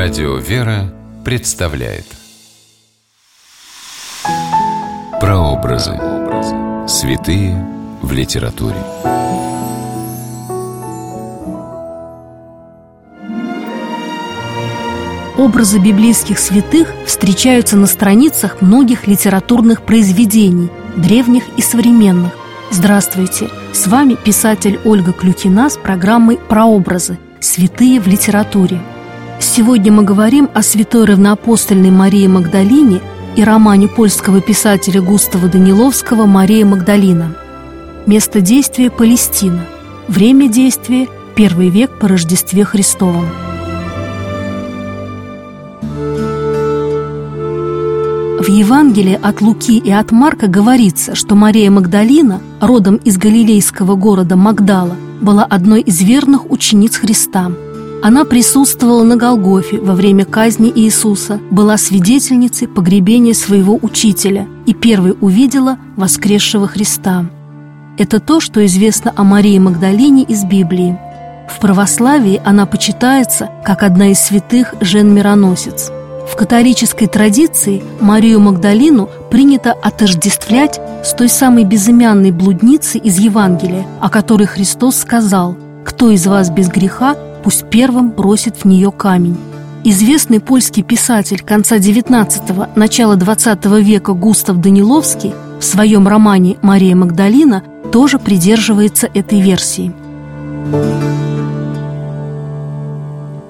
Радио «Вера» представляет Прообразы. Святые в литературе. Образы библейских святых встречаются на страницах многих литературных произведений, древних и современных. Здравствуйте! С вами писатель Ольга Клюкина с программой «Прообразы. Святые в литературе». Сегодня мы говорим о святой равноапостольной Марии Магдалине и романе польского писателя Густава Даниловского «Мария Магдалина». Место действия – Палестина. Время действия – первый век по Рождестве Христовом. В Евангелии от Луки и от Марка говорится, что Мария Магдалина, родом из галилейского города Магдала, была одной из верных учениц Христа. Она присутствовала на Голгофе во время казни Иисуса, была свидетельницей погребения своего учителя и первой увидела воскресшего Христа. Это то, что известно о Марии Магдалине из Библии. В православии она почитается как одна из святых жен-мироносец – в католической традиции Марию Магдалину принято отождествлять с той самой безымянной блудницей из Евангелия, о которой Христос сказал «Кто из вас без греха, пусть первым бросит в нее камень». Известный польский писатель конца XIX – начала XX века Густав Даниловский в своем романе «Мария Магдалина» тоже придерживается этой версии.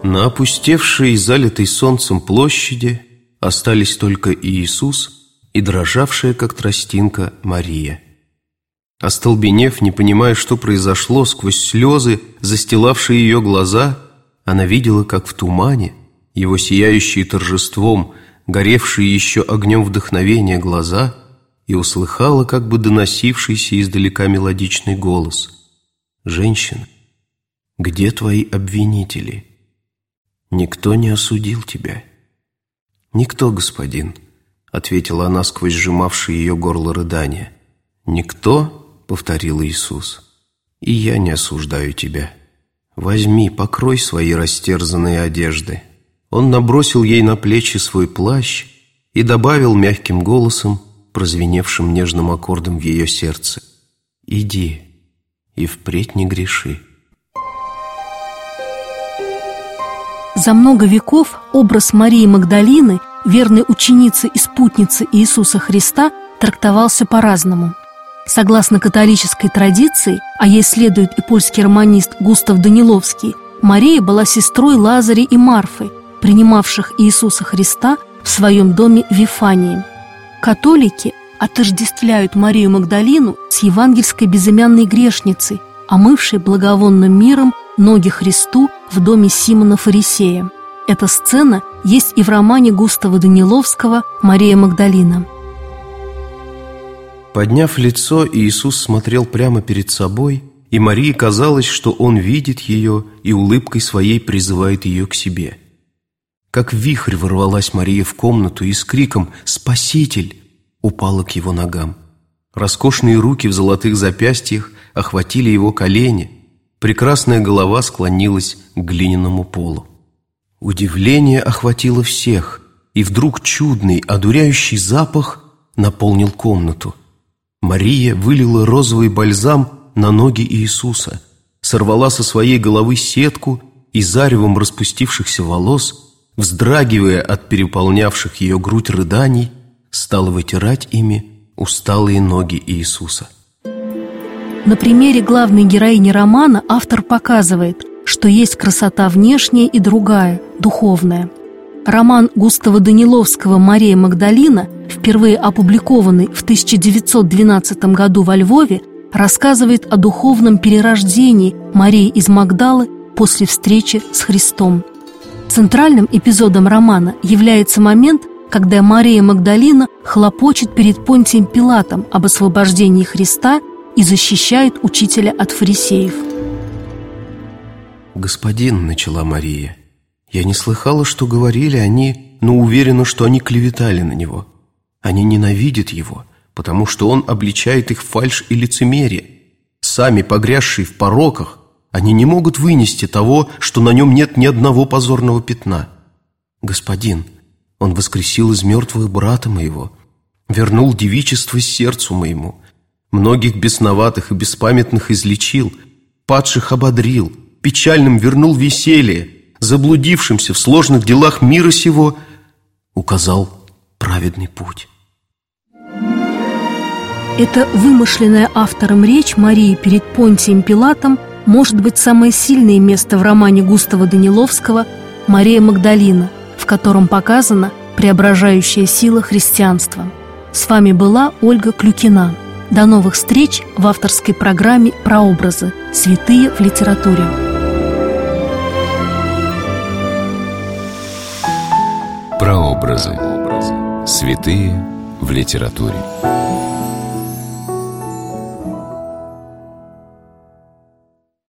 На опустевшей и залитой солнцем площади остались только Иисус и дрожавшая, как тростинка, Мария. Остолбенев, не понимая, что произошло, сквозь слезы, застилавшие ее глаза, она видела, как в тумане, его сияющие торжеством, горевшие еще огнем вдохновения глаза, и услыхала, как бы доносившийся издалека мелодичный голос. «Женщина, где твои обвинители?» «Никто не осудил тебя». «Никто, господин», — ответила она сквозь сжимавшее ее горло рыдания. «Никто?» — повторил Иисус. «И я не осуждаю тебя. Возьми, покрой свои растерзанные одежды». Он набросил ей на плечи свой плащ и добавил мягким голосом, прозвеневшим нежным аккордом в ее сердце. «Иди и впредь не греши». За много веков образ Марии Магдалины, верной ученицы и спутницы Иисуса Христа, трактовался по-разному. Согласно католической традиции, а ей следует и польский романист Густав Даниловский, Мария была сестрой Лазаря и Марфы, принимавших Иисуса Христа в своем доме Вифании. Католики отождествляют Марию Магдалину с евангельской безымянной грешницей, омывшей благовонным миром ноги Христу в доме Симона Фарисея. Эта сцена есть и в романе Густава Даниловского «Мария Магдалина». Подняв лицо, Иисус смотрел прямо перед собой, и Марии казалось, что Он видит ее и улыбкой своей призывает ее к себе. Как вихрь ворвалась Мария в комнату и с криком «Спаситель!» упала к его ногам. Роскошные руки в золотых запястьях охватили его колени – Прекрасная голова склонилась к глиняному полу. Удивление охватило всех, и вдруг чудный, одуряющий запах наполнил комнату. Мария вылила розовый бальзам на ноги Иисуса, сорвала со своей головы сетку и заревом распустившихся волос, вздрагивая от переполнявших ее грудь рыданий, стала вытирать ими усталые ноги Иисуса. На примере главной героини романа автор показывает, что есть красота внешняя и другая, духовная. Роман Густава Даниловского «Мария Магдалина», впервые опубликованный в 1912 году во Львове, рассказывает о духовном перерождении Марии из Магдалы после встречи с Христом. Центральным эпизодом романа является момент, когда Мария Магдалина хлопочет перед Понтием Пилатом об освобождении Христа и защищает учителя от фарисеев. «Господин», — начала Мария, — «я не слыхала, что говорили они, но уверена, что они клеветали на него. Они ненавидят его, потому что он обличает их фальшь и лицемерие. Сами погрязшие в пороках, они не могут вынести того, что на нем нет ни одного позорного пятна. Господин, Он воскресил из мертвых брата моего, вернул девичество сердцу моему, многих бесноватых и беспамятных излечил, падших ободрил, печальным вернул веселье, заблудившимся в сложных делах мира сего указал праведный путь. Эта вымышленная автором речь Марии перед Понтием Пилатом может быть самое сильное место в романе Густава Даниловского «Мария Магдалина», в котором показана преображающая сила христианства. С вами была Ольга Клюкина. До новых встреч в авторской программе «Прообразы. Святые в литературе». Прообразы. Святые в литературе.